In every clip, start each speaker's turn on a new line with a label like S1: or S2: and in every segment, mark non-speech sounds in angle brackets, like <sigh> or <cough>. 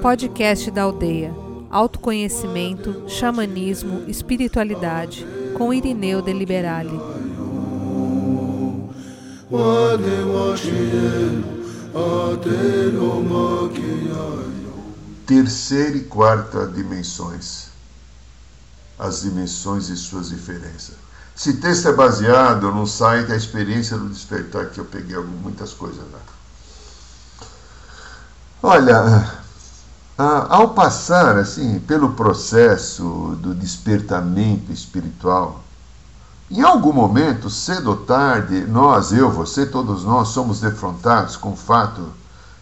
S1: Podcast da Aldeia. Autoconhecimento, xamanismo, espiritualidade, com Irineu de Liberale.
S2: Terceira e quarta dimensões. As dimensões e suas diferenças. Esse texto é baseado no site A Experiência do Despertar, que eu peguei muitas coisas lá. Olha, ao passar assim pelo processo do despertamento espiritual, em algum momento, cedo ou tarde, nós, eu, você, todos nós somos defrontados com o fato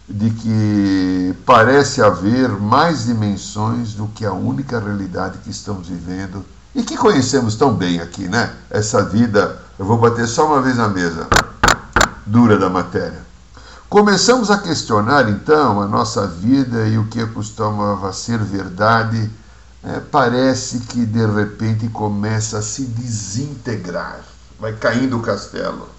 S2: de que parece haver mais dimensões do que a única realidade que estamos vivendo e que conhecemos tão bem aqui, né? Essa vida, eu vou bater só uma vez na mesa, dura da matéria. Começamos a questionar então a nossa vida e o que costumava ser verdade é, parece que de repente começa a se desintegrar, vai caindo o castelo.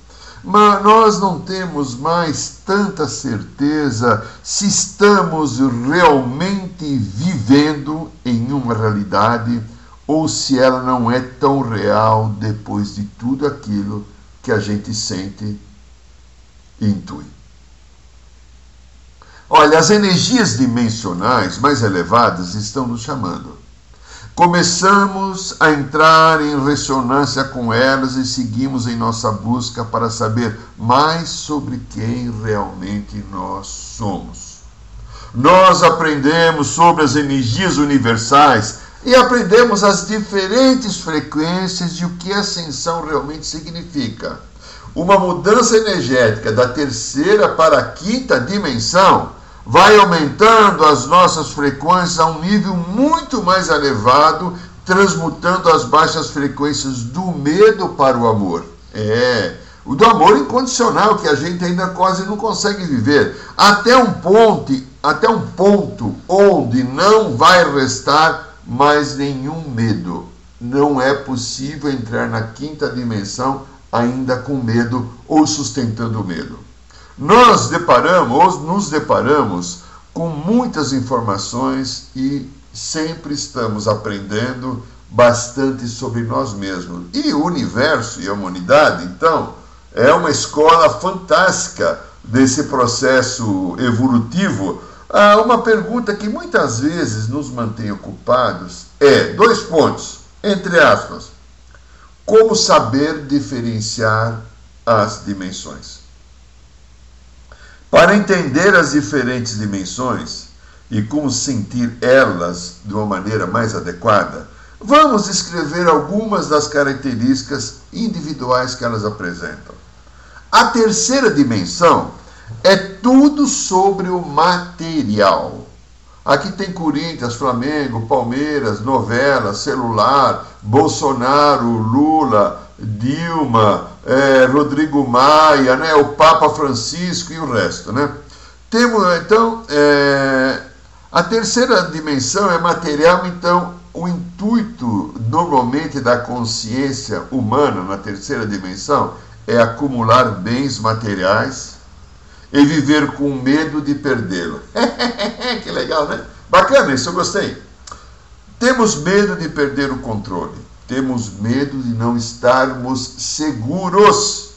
S2: Mas nós não temos mais tanta certeza se estamos realmente vivendo em uma realidade ou se ela não é tão real depois de tudo aquilo que a gente sente e intui. Olha, as energias dimensionais mais elevadas estão nos chamando Começamos a entrar em ressonância com elas e seguimos em nossa busca para saber mais sobre quem realmente nós somos. Nós aprendemos sobre as energias universais e aprendemos as diferentes frequências e o que ascensão realmente significa. Uma mudança energética da terceira para a quinta dimensão vai aumentando as nossas frequências a um nível muito mais elevado, transmutando as baixas frequências do medo para o amor. É, o do amor incondicional que a gente ainda quase não consegue viver, até um ponto, até um ponto onde não vai restar mais nenhum medo. Não é possível entrar na quinta dimensão ainda com medo ou sustentando medo nós deparamos, nos deparamos com muitas informações e sempre estamos aprendendo bastante sobre nós mesmos. E o universo e a humanidade, então, é uma escola fantástica desse processo evolutivo. Ah, uma pergunta que muitas vezes nos mantém ocupados é: dois pontos, entre aspas. Como saber diferenciar as dimensões? Para entender as diferentes dimensões e como sentir elas de uma maneira mais adequada, vamos escrever algumas das características individuais que elas apresentam. A terceira dimensão é tudo sobre o material. Aqui tem Corinthians, Flamengo, Palmeiras, novela, celular, Bolsonaro, Lula, Dilma, é, Rodrigo Maia, né, o Papa Francisco e o resto. Né? Temos, então, é, a terceira dimensão é material, então, o intuito normalmente da consciência humana na terceira dimensão é acumular bens materiais e viver com medo de perdê-lo. <laughs> que legal, né? Bacana, isso eu gostei. Temos medo de perder o controle temos medo de não estarmos seguros,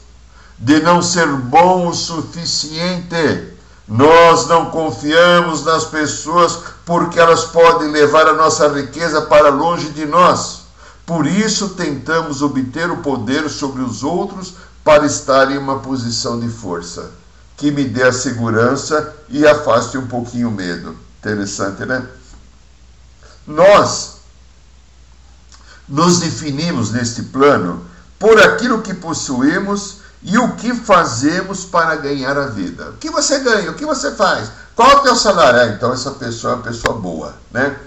S2: de não ser bom o suficiente. Nós não confiamos nas pessoas porque elas podem levar a nossa riqueza para longe de nós. Por isso tentamos obter o poder sobre os outros para estar em uma posição de força, que me dê a segurança e afaste um pouquinho o medo. Interessante, né? Nós nos definimos neste plano por aquilo que possuímos e o que fazemos para ganhar a vida. O que você ganha? O que você faz? Qual é o teu salário? Ah, então essa pessoa é uma pessoa boa, né?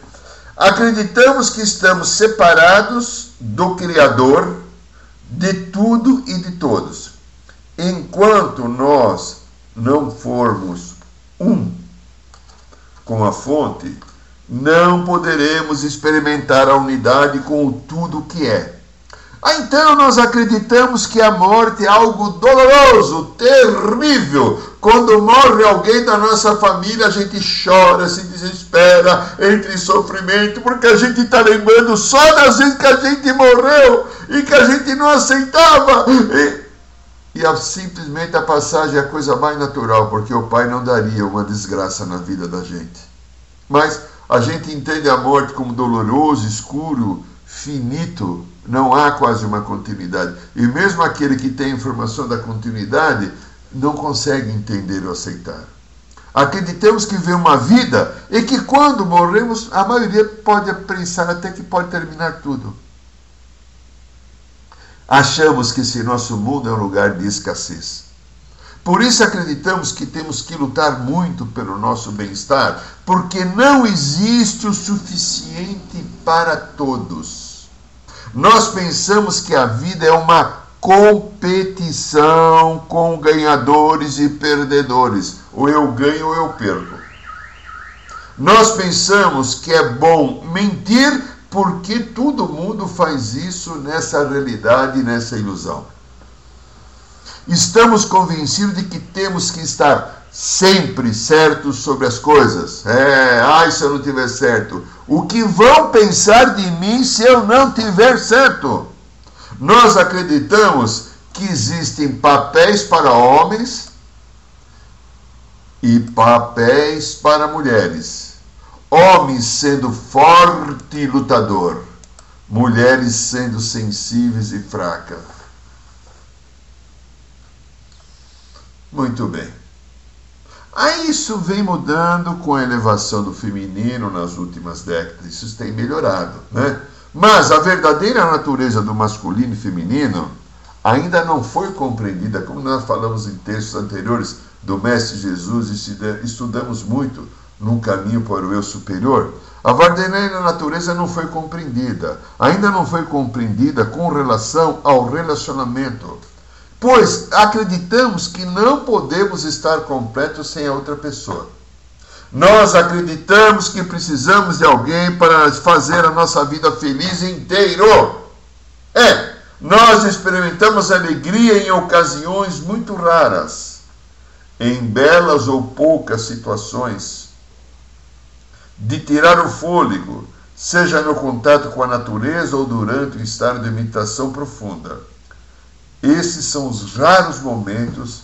S2: Acreditamos que estamos separados do Criador, de tudo e de todos. Enquanto nós não formos um com a fonte, não poderemos experimentar a unidade com o tudo que é. Ah, então nós acreditamos que a morte é algo doloroso, terrível. Quando morre alguém da nossa família, a gente chora, se desespera, entra em sofrimento, porque a gente está lembrando só das vezes que a gente morreu e que a gente não aceitava. E, e a, simplesmente a passagem é a coisa mais natural, porque o Pai não daria uma desgraça na vida da gente. Mas a gente entende a morte como doloroso, escuro, finito, não há quase uma continuidade. E mesmo aquele que tem informação da continuidade não consegue entender ou aceitar. Acreditamos que vê uma vida e que quando morremos, a maioria pode pensar até que pode terminar tudo. Achamos que esse nosso mundo é um lugar de escassez. Por isso acreditamos que temos que lutar muito pelo nosso bem-estar, porque não existe o suficiente para todos. Nós pensamos que a vida é uma competição com ganhadores e perdedores. Ou eu ganho ou eu perco. Nós pensamos que é bom mentir porque todo mundo faz isso nessa realidade, nessa ilusão. Estamos convencidos de que temos que estar sempre certos sobre as coisas. É, ai, se eu não tiver certo. O que vão pensar de mim se eu não tiver certo? Nós acreditamos que existem papéis para homens e papéis para mulheres. Homens sendo forte e lutador, mulheres sendo sensíveis e fracas. Muito bem. Aí isso vem mudando com a elevação do feminino nas últimas décadas, isso tem melhorado, né? Mas a verdadeira natureza do masculino e feminino ainda não foi compreendida, como nós falamos em textos anteriores do Mestre Jesus e estudamos muito num caminho para o eu superior. A verdadeira natureza não foi compreendida, ainda não foi compreendida com relação ao relacionamento pois acreditamos que não podemos estar completos sem a outra pessoa. Nós acreditamos que precisamos de alguém para fazer a nossa vida feliz inteiro. É, nós experimentamos alegria em ocasiões muito raras, em belas ou poucas situações, de tirar o fôlego, seja no contato com a natureza ou durante o estado de meditação profunda. Esses são os raros momentos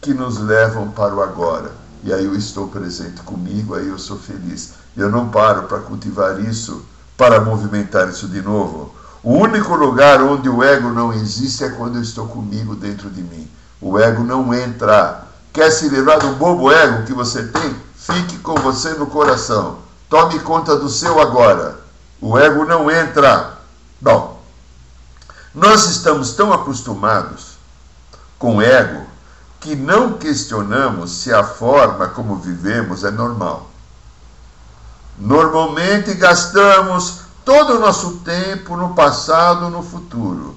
S2: que nos levam para o agora. E aí eu estou presente comigo, aí eu sou feliz. Eu não paro para cultivar isso, para movimentar isso de novo. O único lugar onde o ego não existe é quando eu estou comigo dentro de mim. O ego não entra. Quer se livrar do bobo ego que você tem? Fique com você no coração. Tome conta do seu agora. O ego não entra. Bom, nós estamos tão acostumados com o ego que não questionamos se a forma como vivemos é normal. Normalmente gastamos todo o nosso tempo no passado, no futuro.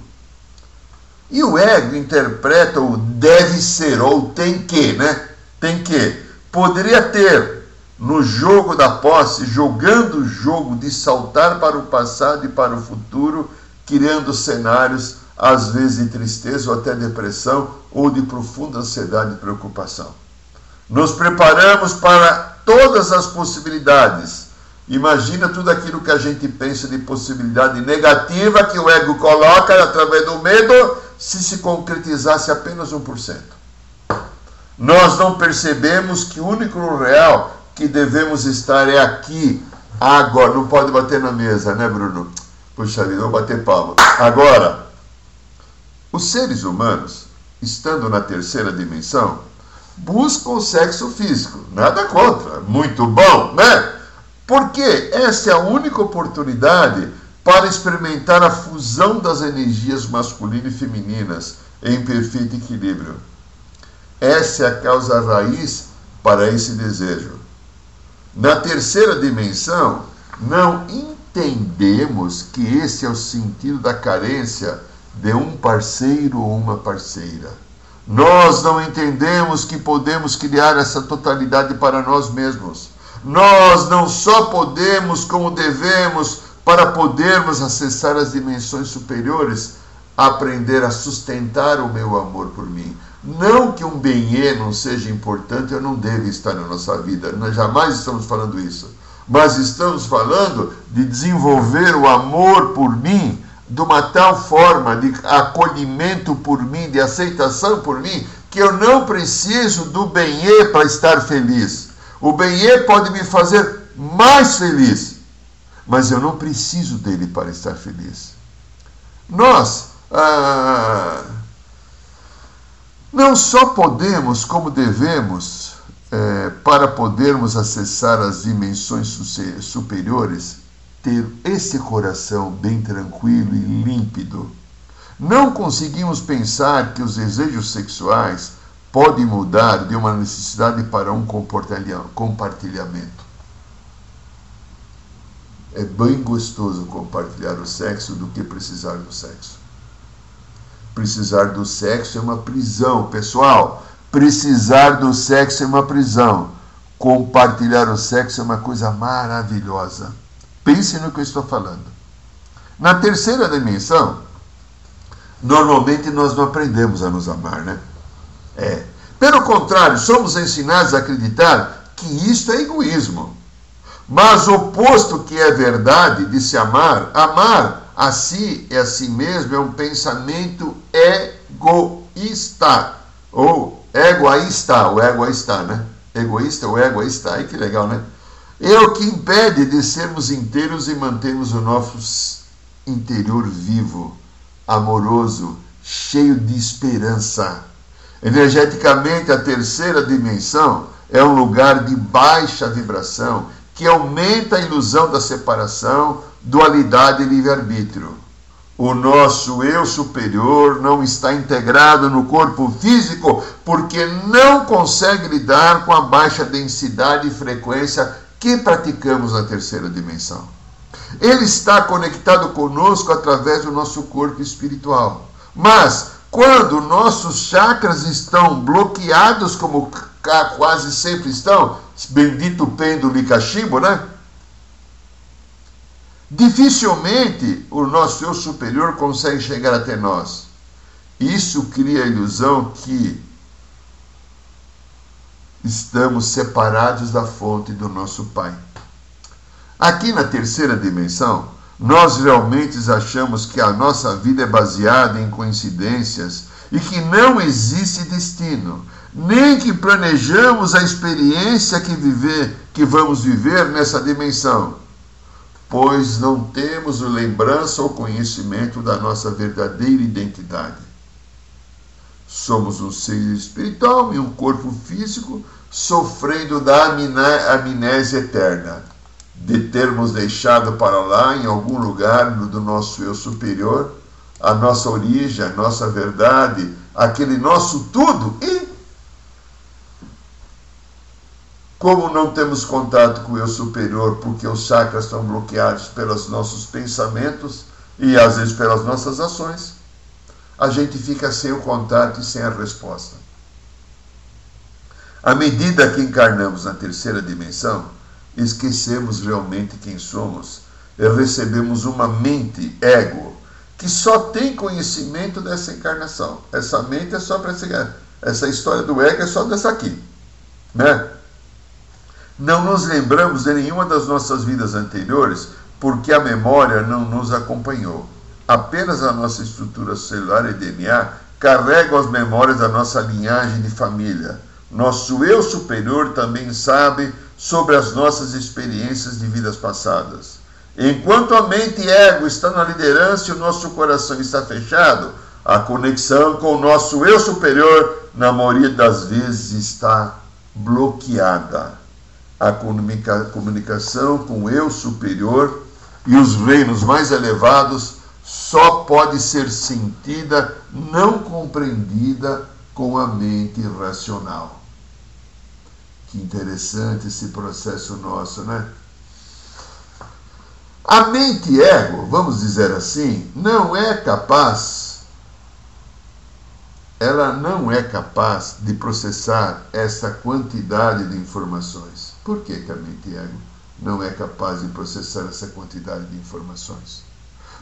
S2: E o ego interpreta o deve ser ou tem que, né? Tem que. Poderia ter no jogo da posse, jogando o jogo de saltar para o passado e para o futuro criando cenários, às vezes de tristeza ou até depressão, ou de profunda ansiedade e preocupação. Nos preparamos para todas as possibilidades. Imagina tudo aquilo que a gente pensa de possibilidade negativa que o ego coloca através do medo, se se concretizasse apenas 1%. Nós não percebemos que o único real que devemos estar é aqui, agora. Não pode bater na mesa, né, Bruno? Puxa vida, vou bater palma. Agora, os seres humanos, estando na terceira dimensão, buscam o sexo físico. Nada contra, muito bom, né? Porque essa é a única oportunidade para experimentar a fusão das energias masculinas e femininas em perfeito equilíbrio. Essa é a causa raiz para esse desejo. Na terceira dimensão, não entendemos que esse é o sentido da carência de um parceiro ou uma parceira. Nós não entendemos que podemos criar essa totalidade para nós mesmos. Nós não só podemos, como devemos, para podermos acessar as dimensões superiores, aprender a sustentar o meu amor por mim. Não que um bem não seja importante, eu não deve estar na nossa vida. Nós jamais estamos falando isso. Mas estamos falando de desenvolver o amor por mim de uma tal forma de acolhimento por mim, de aceitação por mim, que eu não preciso do bem para estar feliz. O bem pode me fazer mais feliz, mas eu não preciso dele para estar feliz. Nós ah, não só podemos, como devemos, é, para podermos acessar as dimensões superiores, ter esse coração bem tranquilo e límpido. Não conseguimos pensar que os desejos sexuais podem mudar de uma necessidade para um compartilhamento. É bem gostoso compartilhar o sexo do que precisar do sexo precisar do sexo é uma prisão. Pessoal, precisar do sexo é uma prisão. Compartilhar o sexo é uma coisa maravilhosa. Pense no que eu estou falando. Na terceira dimensão, normalmente nós não aprendemos a nos amar, né? É. Pelo contrário, somos ensinados a acreditar que isto é egoísmo. Mas o oposto que é verdade de se amar, amar a si e a si mesmo é um pensamento egoísta. Ou egoísta, o egoísta, né? Egoísta ou egoísta, aí que legal, né? É o que impede de sermos inteiros e mantermos o nosso interior vivo, amoroso, cheio de esperança. Energeticamente, a terceira dimensão é um lugar de baixa vibração que aumenta a ilusão da separação, dualidade e livre-arbítrio. O nosso eu superior não está integrado no corpo físico porque não consegue lidar com a baixa densidade e frequência que praticamos na terceira dimensão. Ele está conectado conosco através do nosso corpo espiritual. Mas, quando nossos chakras estão bloqueados, como quase sempre estão, bendito pêndulo e cachimbo, né? Dificilmente o nosso eu superior consegue chegar até nós. Isso cria a ilusão que estamos separados da fonte do nosso Pai. Aqui na terceira dimensão, nós realmente achamos que a nossa vida é baseada em coincidências e que não existe destino, nem que planejamos a experiência que viver, que vamos viver nessa dimensão pois não temos lembrança ou conhecimento da nossa verdadeira identidade. Somos um ser espiritual e um corpo físico sofrendo da amnésia eterna, de termos deixado para lá, em algum lugar do nosso eu superior, a nossa origem, a nossa verdade, aquele nosso tudo e Como não temos contato com o eu superior porque os chakras estão bloqueados pelos nossos pensamentos e às vezes pelas nossas ações, a gente fica sem o contato e sem a resposta. À medida que encarnamos na terceira dimensão, esquecemos realmente quem somos e recebemos uma mente, ego, que só tem conhecimento dessa encarnação. Essa mente é só para essa, essa história do ego é só dessa aqui, né? Não nos lembramos de nenhuma das nossas vidas anteriores porque a memória não nos acompanhou. Apenas a nossa estrutura celular e DNA carregam as memórias da nossa linhagem de família. Nosso eu superior também sabe sobre as nossas experiências de vidas passadas. Enquanto a mente e ego estão na liderança e o nosso coração está fechado, a conexão com o nosso eu superior, na maioria das vezes, está bloqueada a comunicação com o eu superior e os reinos mais elevados só pode ser sentida, não compreendida com a mente racional. Que interessante esse processo nosso, né? A mente ego, vamos dizer assim, não é capaz ela não é capaz de processar essa quantidade de informações. Por que, a mente ego não é capaz de processar essa quantidade de informações?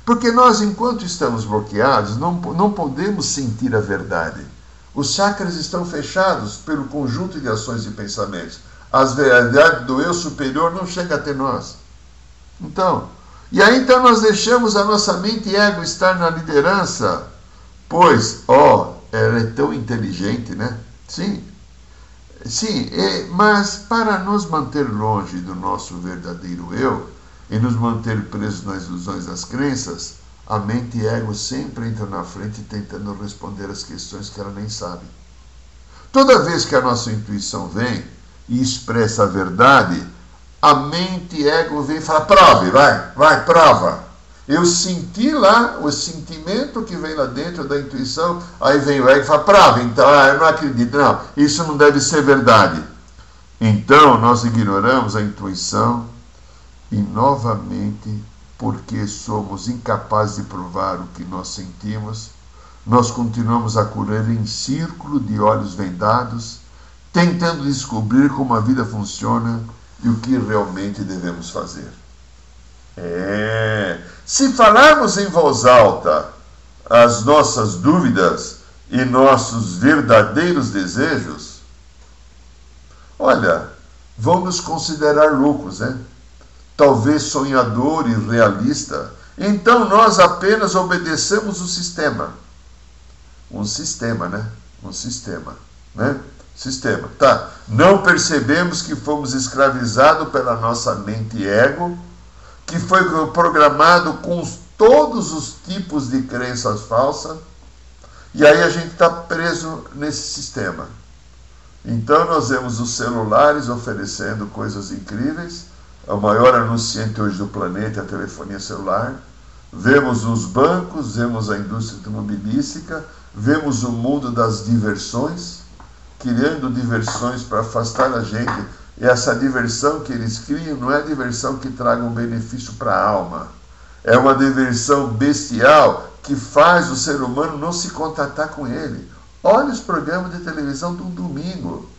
S2: Porque nós, enquanto estamos bloqueados, não, não podemos sentir a verdade. Os chakras estão fechados pelo conjunto de ações e pensamentos. A verdade do eu superior não chega até nós. Então, e aí então nós deixamos a nossa mente e ego estar na liderança, pois, ó, ela é tão inteligente, né? Sim, sim, é, mas para nos manter longe do nosso verdadeiro eu e nos manter presos nas ilusões das crenças, a mente e ego sempre entram na frente tentando responder as questões que ela nem sabe. Toda vez que a nossa intuição vem e expressa a verdade, a mente e ego vem e fala: prove, vai, vai, prova. Eu senti lá o sentimento que vem lá dentro da intuição, aí vem o ego e fala: prova, então, ah, eu não acredito, não, isso não deve ser verdade. Então nós ignoramos a intuição e novamente porque somos incapazes de provar o que nós sentimos, nós continuamos a correr em círculo de olhos vendados, tentando descobrir como a vida funciona e o que realmente devemos fazer. É, se falarmos em voz alta as nossas dúvidas e nossos verdadeiros desejos, olha, vão nos considerar loucos, né? talvez sonhador e realista, então nós apenas obedecemos o sistema. Um sistema, né? Um sistema, né? Sistema. Tá. Não percebemos que fomos escravizados pela nossa mente ego, que foi programado com todos os tipos de crenças falsas, e aí a gente está preso nesse sistema. Então nós vemos os celulares oferecendo coisas incríveis, o maior anunciante hoje do planeta é a telefonia celular. Vemos os bancos, vemos a indústria automobilística, vemos o mundo das diversões, criando diversões para afastar a gente. E essa diversão que eles criam não é diversão que traga um benefício para a alma. É uma diversão bestial que faz o ser humano não se contatar com ele. Olhe os programas de televisão do domingo.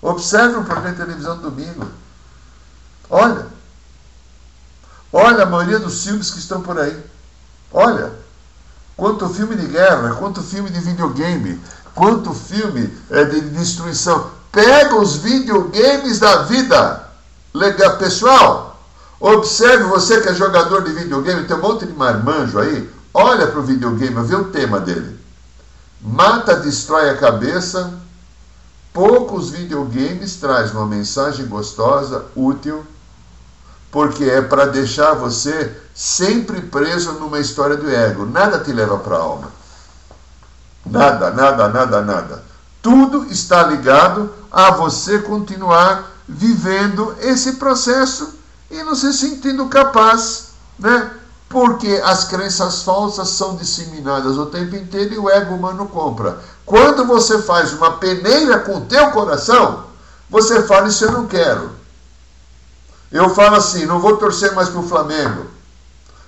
S2: Observe um programa de televisão do domingo. Olha. Olha a maioria dos filmes que estão por aí. Olha. Quanto filme de guerra, quanto filme de videogame, quanto filme é, de destruição. Pega os videogames da vida. Legal, pessoal. Observe você que é jogador de videogame, tem um monte de marmanjo aí. Olha para o videogame, vê o tema dele. Mata, destrói a cabeça. Poucos videogames traz uma mensagem gostosa, útil porque é para deixar você sempre preso numa história do ego. Nada te leva para a alma. Nada, nada, nada, nada. Tudo está ligado a você continuar vivendo esse processo e não se sentindo capaz, né? Porque as crenças falsas são disseminadas o tempo inteiro e o ego humano compra. Quando você faz uma peneira com o teu coração, você fala isso eu não quero. Eu falo assim, não vou torcer mais para o Flamengo,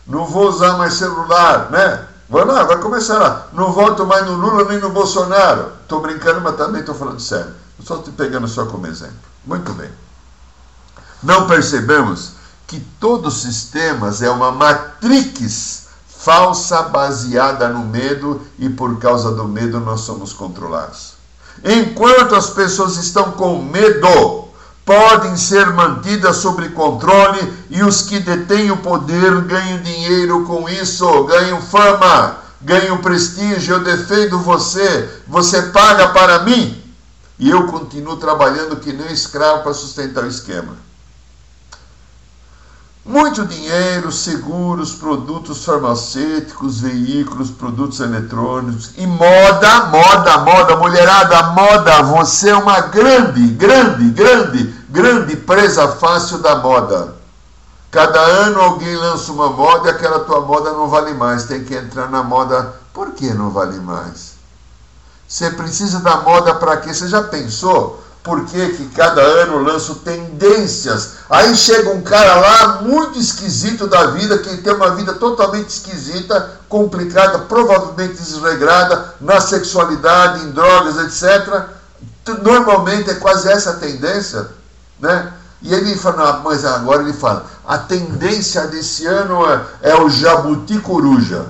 S2: não vou usar mais celular, né? Vai lá, vai começar lá. Não voto mais no Lula nem no Bolsonaro. Estou brincando, mas também estou falando sério. Só estou pegando só como exemplo. Muito bem. Não percebemos que todos os sistemas é uma matrix falsa baseada no medo e por causa do medo nós somos controlados. Enquanto as pessoas estão com medo, podem ser mantidas sob controle e os que detêm o poder ganham dinheiro com isso, ganham fama, ganham prestígio. Eu defendo você, você paga para mim e eu continuo trabalhando que nem escravo para sustentar o esquema. Muito dinheiro, seguros, produtos farmacêuticos, veículos, produtos eletrônicos e moda, moda, moda, mulherada, moda. Você é uma grande, grande, grande grande presa fácil da moda. Cada ano alguém lança uma moda e aquela tua moda não vale mais. Tem que entrar na moda. Por que não vale mais? Você precisa da moda para quê? Você já pensou? Por que, que cada ano lanço tendências? Aí chega um cara lá muito esquisito da vida, que tem uma vida totalmente esquisita, complicada, provavelmente desregrada na sexualidade, em drogas, etc. Normalmente é quase essa tendência né? E ele fala, mas agora ele fala, a tendência desse ano é, é o jabuti coruja.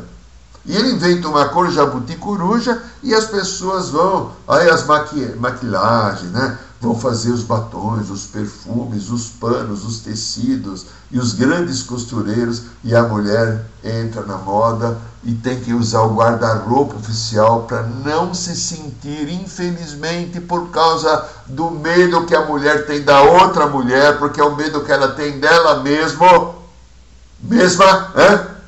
S2: E ele inventa uma cor jabuti coruja e as pessoas vão, aí as maqui, maquilagens, né? Vão fazer os batons, os perfumes, os panos, os tecidos e os grandes costureiros e a mulher entra na moda e tem que usar o guarda-roupa oficial para não se sentir, infelizmente, por causa do medo que a mulher tem da outra mulher, porque é o medo que ela tem dela mesmo, mesma, é?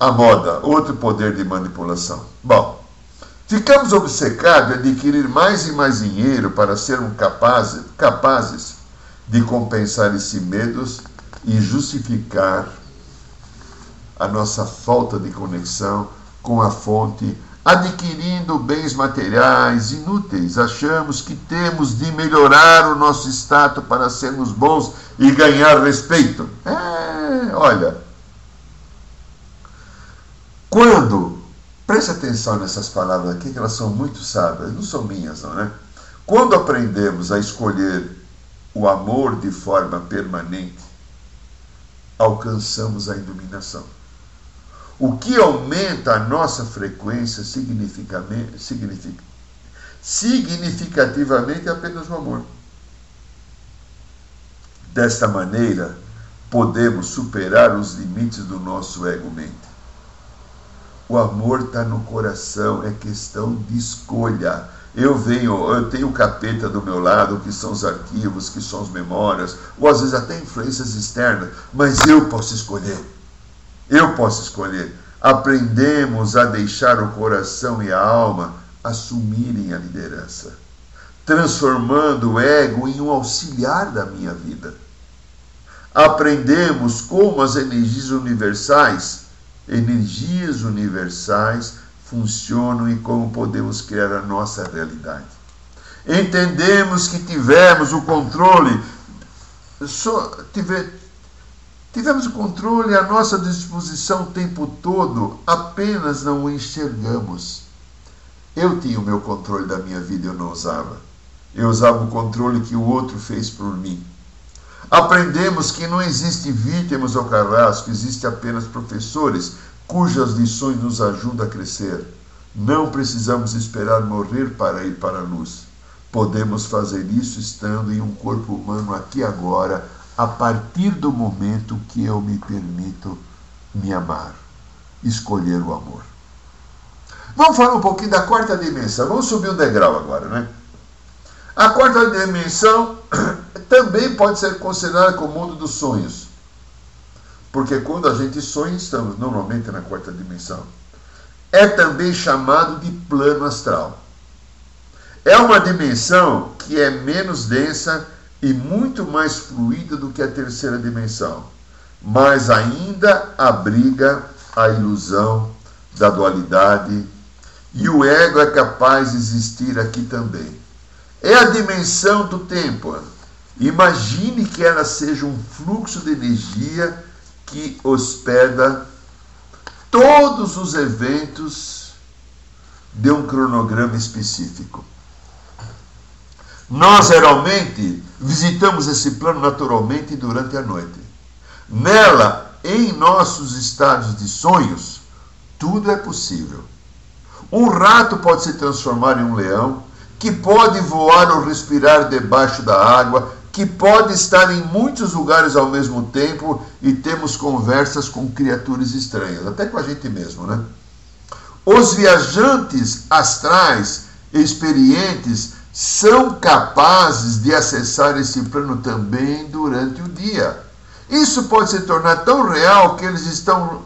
S2: a moda, outro poder de manipulação. Bom, ficamos obcecados em adquirir mais e mais dinheiro para sermos capazes, capazes de compensar esses medos e justificar a nossa falta de conexão com a fonte, adquirindo bens materiais inúteis. Achamos que temos de melhorar o nosso status para sermos bons e ganhar respeito. É, olha, quando, preste atenção nessas palavras aqui, que elas são muito sábias, não são minhas, não, né? Quando aprendemos a escolher o amor de forma permanente, alcançamos a iluminação. O que aumenta a nossa frequência significativamente, significativamente é apenas o amor. Desta maneira, podemos superar os limites do nosso ego-mente. O amor está no coração, é questão de escolha. Eu venho, eu tenho o capeta do meu lado, que são os arquivos, que são as memórias, ou às vezes até influências externas, mas eu posso escolher. Eu posso escolher. Aprendemos a deixar o coração e a alma assumirem a liderança, transformando o ego em um auxiliar da minha vida. Aprendemos como as energias universais, energias universais funcionam e como podemos criar a nossa realidade. Entendemos que tivemos o controle, tive, Tivemos o controle à nossa disposição o tempo todo, apenas não o enxergamos. Eu tinha o meu controle da minha vida, eu não usava. Eu usava o controle que o outro fez por mim. Aprendemos que não existe vítimas ao carrasco, existe apenas professores cujas lições nos ajudam a crescer. Não precisamos esperar morrer para ir para a luz. Podemos fazer isso estando em um corpo humano aqui agora, a partir do momento que eu me permito me amar, escolher o amor. Vamos falar um pouquinho da quarta dimensão. Vamos subir um degrau agora, né? A quarta dimensão <clears throat> também pode ser considerada como o mundo dos sonhos. Porque quando a gente sonha, estamos normalmente na quarta dimensão. É também chamado de plano astral. É uma dimensão que é menos densa e muito mais fluida do que a terceira dimensão, mas ainda abriga a ilusão da dualidade e o ego é capaz de existir aqui também. É a dimensão do tempo. Imagine que ela seja um fluxo de energia que hospeda todos os eventos de um cronograma específico. Nós geralmente visitamos esse plano naturalmente durante a noite. Nela, em nossos estados de sonhos, tudo é possível. Um rato pode se transformar em um leão, que pode voar ou respirar debaixo da água, que pode estar em muitos lugares ao mesmo tempo e temos conversas com criaturas estranhas, até com a gente mesmo, né? Os viajantes astrais experientes são capazes de acessar esse plano também durante o dia. Isso pode se tornar tão real que eles estão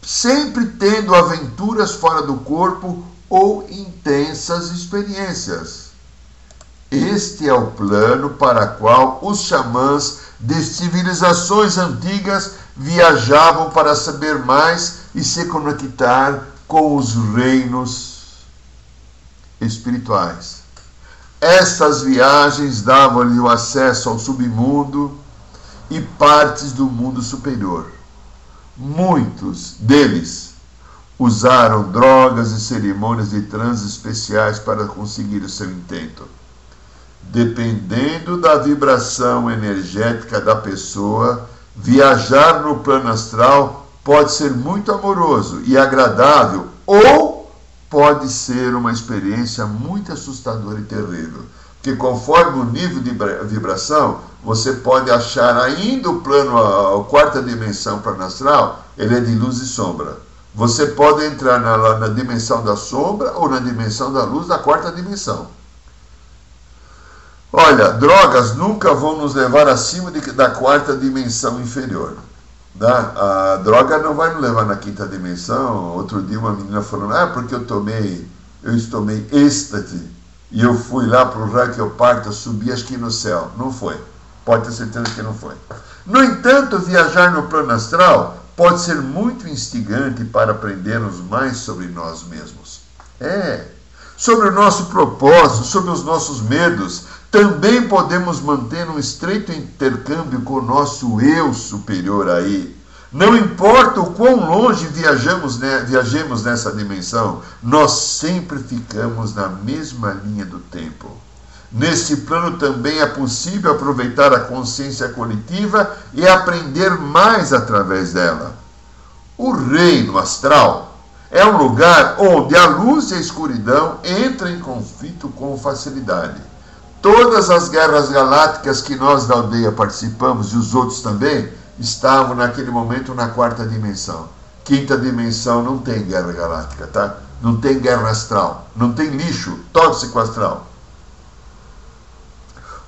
S2: sempre tendo aventuras fora do corpo ou intensas experiências. Este é o plano para qual os xamãs de civilizações antigas viajavam para saber mais e se conectar com os reinos espirituais. Estas viagens davam-lhe o acesso ao submundo e partes do mundo superior. Muitos deles usaram drogas e cerimônias de transe especiais para conseguir o seu intento. Dependendo da vibração energética da pessoa, viajar no plano astral pode ser muito amoroso e agradável ou pode ser uma experiência muito assustadora e terrível. Porque conforme o nível de vibração, você pode achar ainda o plano, a quarta dimensão plano astral, ele é de luz e sombra. Você pode entrar na, na dimensão da sombra ou na dimensão da luz da quarta dimensão. Olha, drogas nunca vão nos levar acima de, da quarta dimensão inferior. Tá? A droga não vai nos levar na quinta dimensão. Outro dia uma menina falou, ah, porque eu tomei, eu tomei êxtase e eu fui lá para o raio que eu parto, subi acho que no céu. Não foi. Pode ter certeza que não foi. No entanto, viajar no plano astral pode ser muito instigante para aprendermos mais sobre nós mesmos. É, sobre o nosso propósito, sobre os nossos medos. Também podemos manter um estreito intercâmbio com o nosso eu superior aí. Não importa o quão longe viajamos, né, viajemos nessa dimensão, nós sempre ficamos na mesma linha do tempo. Nesse plano também é possível aproveitar a consciência coletiva e aprender mais através dela. O reino astral é um lugar onde a luz e a escuridão entram em conflito com facilidade. Todas as guerras galácticas que nós da aldeia participamos e os outros também estavam naquele momento na quarta dimensão. Quinta dimensão não tem guerra galáctica, tá? Não tem guerra astral, não tem lixo tóxico astral.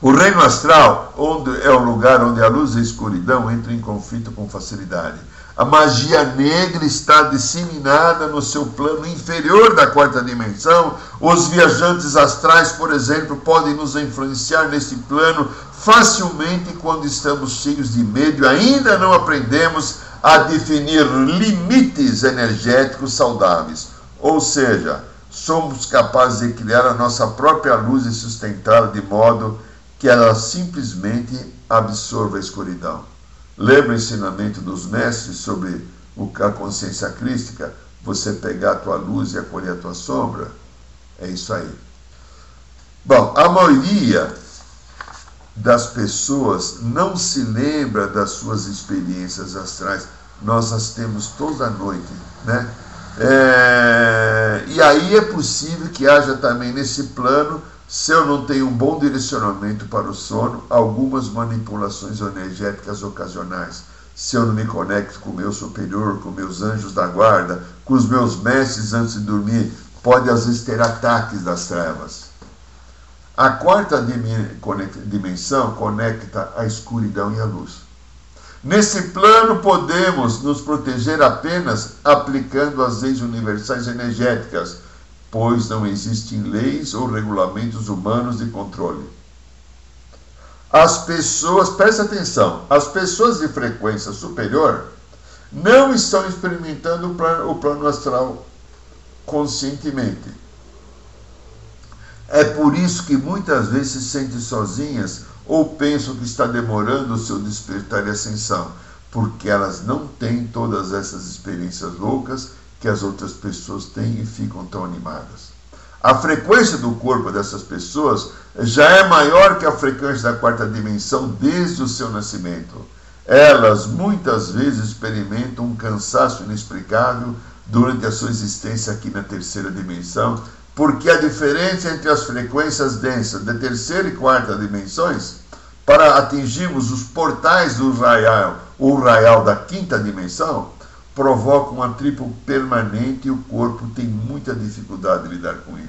S2: O reino astral onde é o lugar onde a luz e a escuridão entram em conflito com facilidade. A magia negra está disseminada no seu plano inferior da quarta dimensão. Os viajantes astrais, por exemplo, podem nos influenciar nesse plano facilmente quando estamos cheios de medo ainda não aprendemos a definir limites energéticos saudáveis. Ou seja, somos capazes de criar a nossa própria luz e sustentá-la de modo que ela simplesmente absorva a escuridão. Lembra o ensinamento dos mestres sobre a consciência crística? Você pegar a tua luz e acolher a tua sombra? É isso aí. Bom, a maioria das pessoas não se lembra das suas experiências astrais. Nós as temos toda noite, né? É, e aí é possível que haja também nesse plano se eu não tenho um bom direcionamento para o sono, algumas manipulações energéticas ocasionais. Se eu não me conecto com o meu superior, com meus anjos da guarda, com os meus mestres antes de dormir, pode às vezes ter ataques das trevas. A quarta dimensão conecta a escuridão e a luz. Nesse plano, podemos nos proteger apenas aplicando as leis universais energéticas pois não existem leis ou regulamentos humanos de controle. As pessoas, preste atenção, as pessoas de frequência superior não estão experimentando o plano, o plano astral conscientemente. É por isso que muitas vezes se sentem sozinhas ou pensam que está demorando o seu despertar e ascensão, porque elas não têm todas essas experiências loucas que as outras pessoas têm e ficam tão animadas. A frequência do corpo dessas pessoas já é maior que a frequência da quarta dimensão desde o seu nascimento. Elas muitas vezes experimentam um cansaço inexplicável durante a sua existência aqui na terceira dimensão, porque a diferença entre as frequências densas da terceira e quarta dimensões, para atingirmos os portais do raial ou raial da quinta dimensão, provoca um atrito permanente e o corpo tem muita dificuldade de lidar com ele.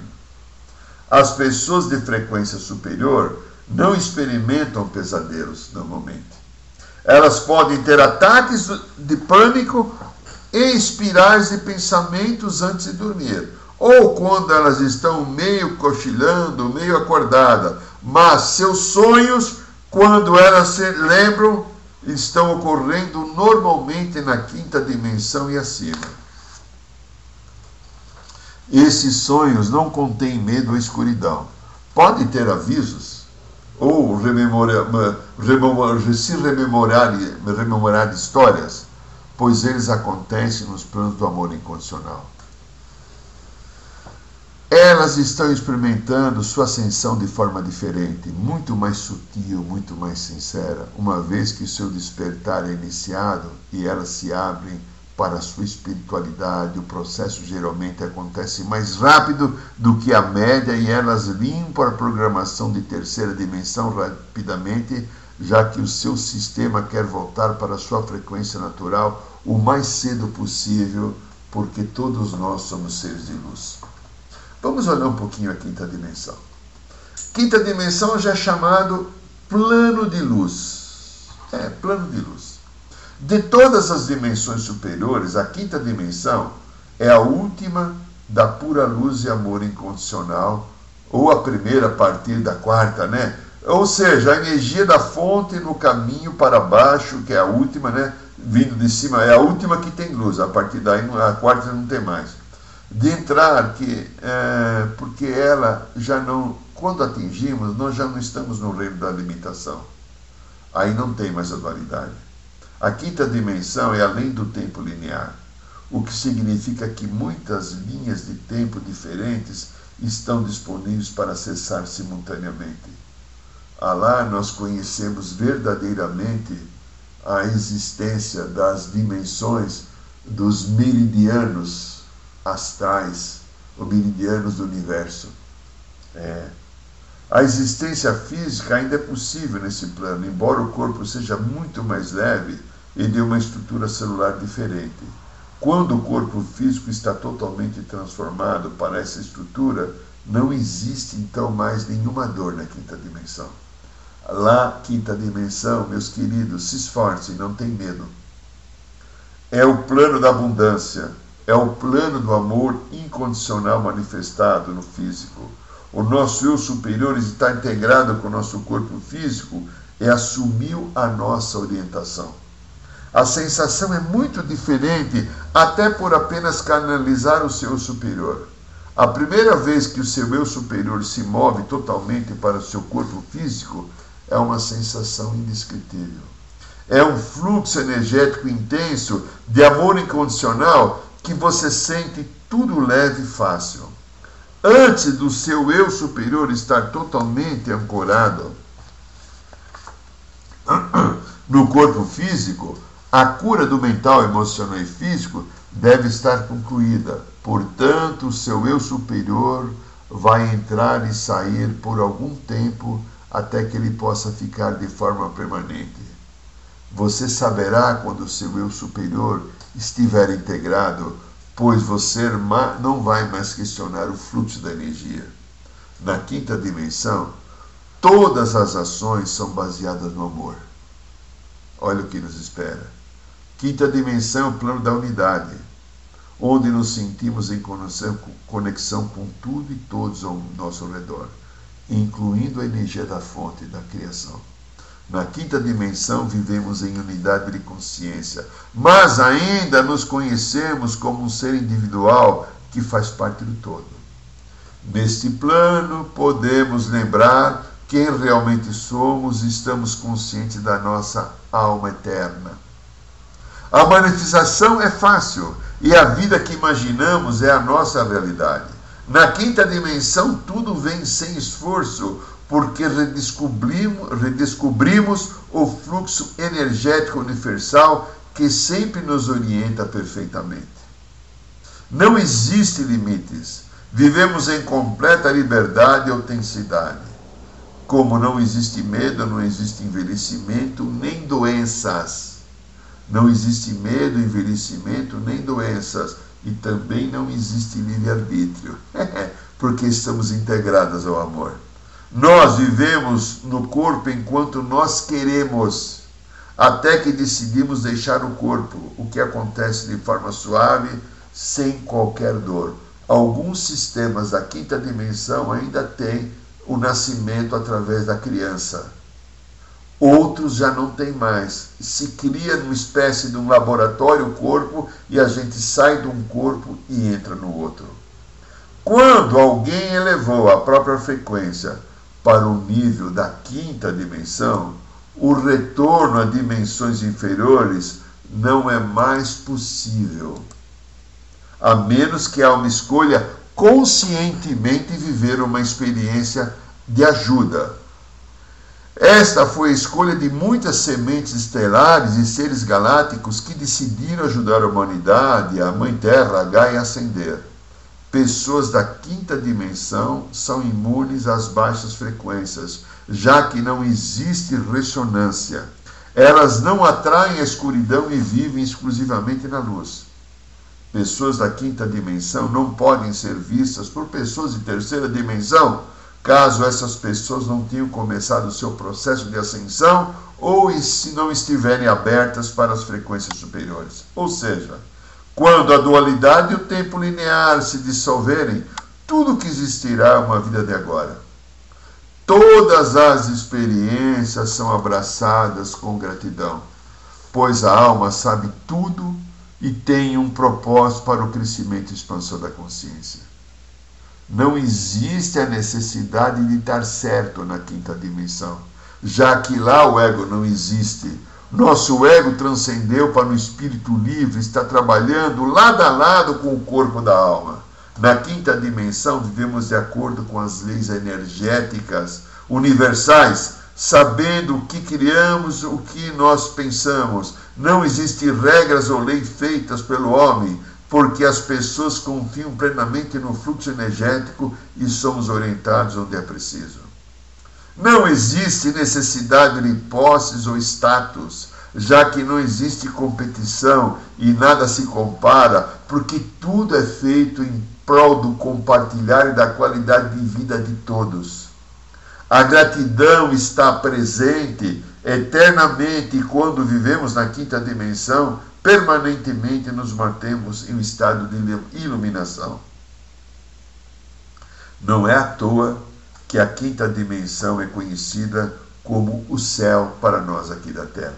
S2: As pessoas de frequência superior não experimentam pesadelos normalmente. Elas podem ter ataques de pânico e espirais de pensamentos antes de dormir, ou quando elas estão meio cochilando, meio acordada, mas seus sonhos, quando elas se lembram, estão ocorrendo normalmente na quinta dimensão e acima. Esses sonhos não contêm medo ou escuridão. Podem ter avisos ou se rememorar, rememorar histórias, pois eles acontecem nos planos do amor incondicional. Elas estão experimentando sua ascensão de forma diferente, muito mais sutil, muito mais sincera, uma vez que seu despertar é iniciado e elas se abrem para a sua espiritualidade. O processo geralmente acontece mais rápido do que a média e elas limpam a programação de terceira dimensão rapidamente, já que o seu sistema quer voltar para a sua frequência natural o mais cedo possível, porque todos nós somos seres de luz. Vamos olhar um pouquinho a quinta dimensão. Quinta dimensão já é chamado plano de luz. É, plano de luz. De todas as dimensões superiores, a quinta dimensão é a última da pura luz e amor incondicional, ou a primeira a partir da quarta, né? Ou seja, a energia da fonte no caminho para baixo, que é a última, né? Vindo de cima, é a última que tem luz, a partir daí a quarta não tem mais de entrar, que, é, porque ela já não, quando atingimos, nós já não estamos no reino da limitação. Aí não tem mais a dualidade. A quinta dimensão é além do tempo linear, o que significa que muitas linhas de tempo diferentes estão disponíveis para acessar simultaneamente. Lá nós conhecemos verdadeiramente a existência das dimensões dos meridianos astrais, ou meridianos do universo. É. A existência física ainda é possível nesse plano, embora o corpo seja muito mais leve e de uma estrutura celular diferente. Quando o corpo físico está totalmente transformado para essa estrutura, não existe então mais nenhuma dor na quinta dimensão. Lá, quinta dimensão, meus queridos, se esforcem, não tem medo. É o plano da abundância, é o plano do amor incondicional manifestado no físico. O nosso eu superior está integrado com o nosso corpo físico e assumiu a nossa orientação. A sensação é muito diferente, até por apenas canalizar o seu superior. A primeira vez que o seu eu superior se move totalmente para o seu corpo físico é uma sensação indescritível. É um fluxo energético intenso de amor incondicional que você sente tudo leve e fácil. Antes do seu eu superior estar totalmente ancorado <clears throat> no corpo físico, a cura do mental, emocional e físico deve estar concluída. Portanto, o seu eu superior vai entrar e sair por algum tempo até que ele possa ficar de forma permanente. Você saberá quando o seu eu superior estiver integrado, pois você não vai mais questionar o fluxo da energia. Na quinta dimensão, todas as ações são baseadas no amor. Olha o que nos espera. Quinta dimensão é o plano da unidade, onde nos sentimos em conexão com tudo e todos ao nosso redor, incluindo a energia da fonte da criação. Na quinta dimensão vivemos em unidade de consciência, mas ainda nos conhecemos como um ser individual que faz parte do todo. Neste plano, podemos lembrar quem realmente somos e estamos conscientes da nossa alma eterna. A manifestação é fácil e a vida que imaginamos é a nossa realidade. Na quinta dimensão, tudo vem sem esforço, porque redescobrimos, redescobrimos o fluxo energético universal que sempre nos orienta perfeitamente. Não existe limites. Vivemos em completa liberdade e autenticidade. Como não existe medo, não existe envelhecimento nem doenças. Não existe medo, envelhecimento nem doenças. E também não existe livre-arbítrio, <laughs> porque estamos integradas ao amor. Nós vivemos no corpo enquanto nós queremos, até que decidimos deixar o corpo, o que acontece de forma suave, sem qualquer dor. Alguns sistemas da quinta dimensão ainda têm o nascimento através da criança. Outros já não tem mais. Se cria uma espécie de um laboratório o corpo e a gente sai de um corpo e entra no outro. Quando alguém elevou a própria frequência para o nível da quinta dimensão, o retorno a dimensões inferiores não é mais possível, a menos que a alma escolha conscientemente viver uma experiência de ajuda. Esta foi a escolha de muitas sementes estelares e seres galácticos que decidiram ajudar a humanidade, a Mãe Terra, a Gaia, a ascender. Pessoas da quinta dimensão são imunes às baixas frequências, já que não existe ressonância. Elas não atraem a escuridão e vivem exclusivamente na luz. Pessoas da quinta dimensão não podem ser vistas por pessoas de terceira dimensão, caso essas pessoas não tenham começado o seu processo de ascensão ou se não estiverem abertas para as frequências superiores. Ou seja, quando a dualidade e o tempo linear se dissolverem, tudo que existirá é uma vida de agora. Todas as experiências são abraçadas com gratidão, pois a alma sabe tudo e tem um propósito para o crescimento e expansão da consciência. Não existe a necessidade de estar certo na quinta dimensão, já que lá o ego não existe. Nosso ego transcendeu para o espírito livre, está trabalhando lado a lado com o corpo da alma. Na quinta dimensão, vivemos de acordo com as leis energéticas universais, sabendo o que criamos, o que nós pensamos. Não existem regras ou leis feitas pelo homem, porque as pessoas confiam plenamente no fluxo energético e somos orientados onde é preciso. Não existe necessidade de posses ou status, já que não existe competição e nada se compara, porque tudo é feito em prol do compartilhar e da qualidade de vida de todos. A gratidão está presente eternamente quando vivemos na quinta dimensão, permanentemente nos mantemos em um estado de iluminação. Não é à toa que a quinta dimensão é conhecida como o céu para nós aqui da Terra.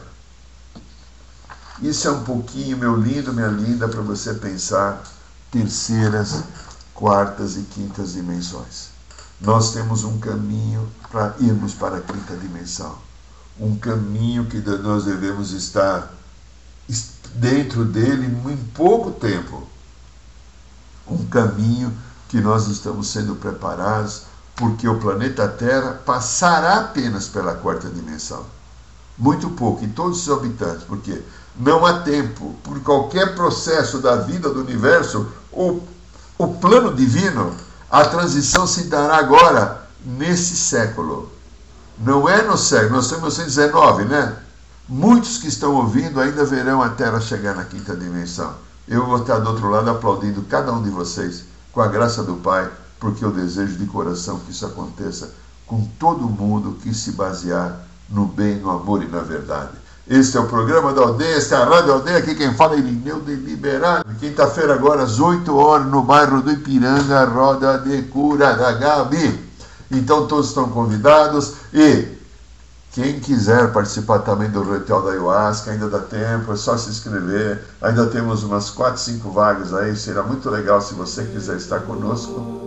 S2: Isso é um pouquinho, meu lindo, minha linda, para você pensar terceiras, quartas e quintas dimensões. Nós temos um caminho para irmos para a quinta dimensão. Um caminho que nós devemos estar dentro dele em pouco tempo. Um caminho que nós estamos sendo preparados, porque o planeta Terra passará apenas pela quarta dimensão. Muito pouco, e todos os habitantes, porque não há tempo, por qualquer processo da vida do universo, o, o plano divino, a transição se dará agora, nesse século. Não é no século, nós estamos em 19, né? Muitos que estão ouvindo ainda verão a Terra chegar na quinta dimensão. Eu vou estar do outro lado aplaudindo cada um de vocês, com a graça do Pai, porque eu desejo de coração que isso aconteça com todo mundo que se basear no bem, no amor e na verdade. Este é o programa da Aldeia, esta é a Rádio Aldeia, aqui quem fala é Irineu de Liberal. Quinta-feira agora, às 8 horas, no bairro do Ipiranga, Roda de Cura da Gabi. Então todos estão convidados e quem quiser participar também do ritual da Ayahuasca, ainda dá tempo, é só se inscrever. Ainda temos umas 4, 5 vagas aí, será muito legal se você quiser estar conosco.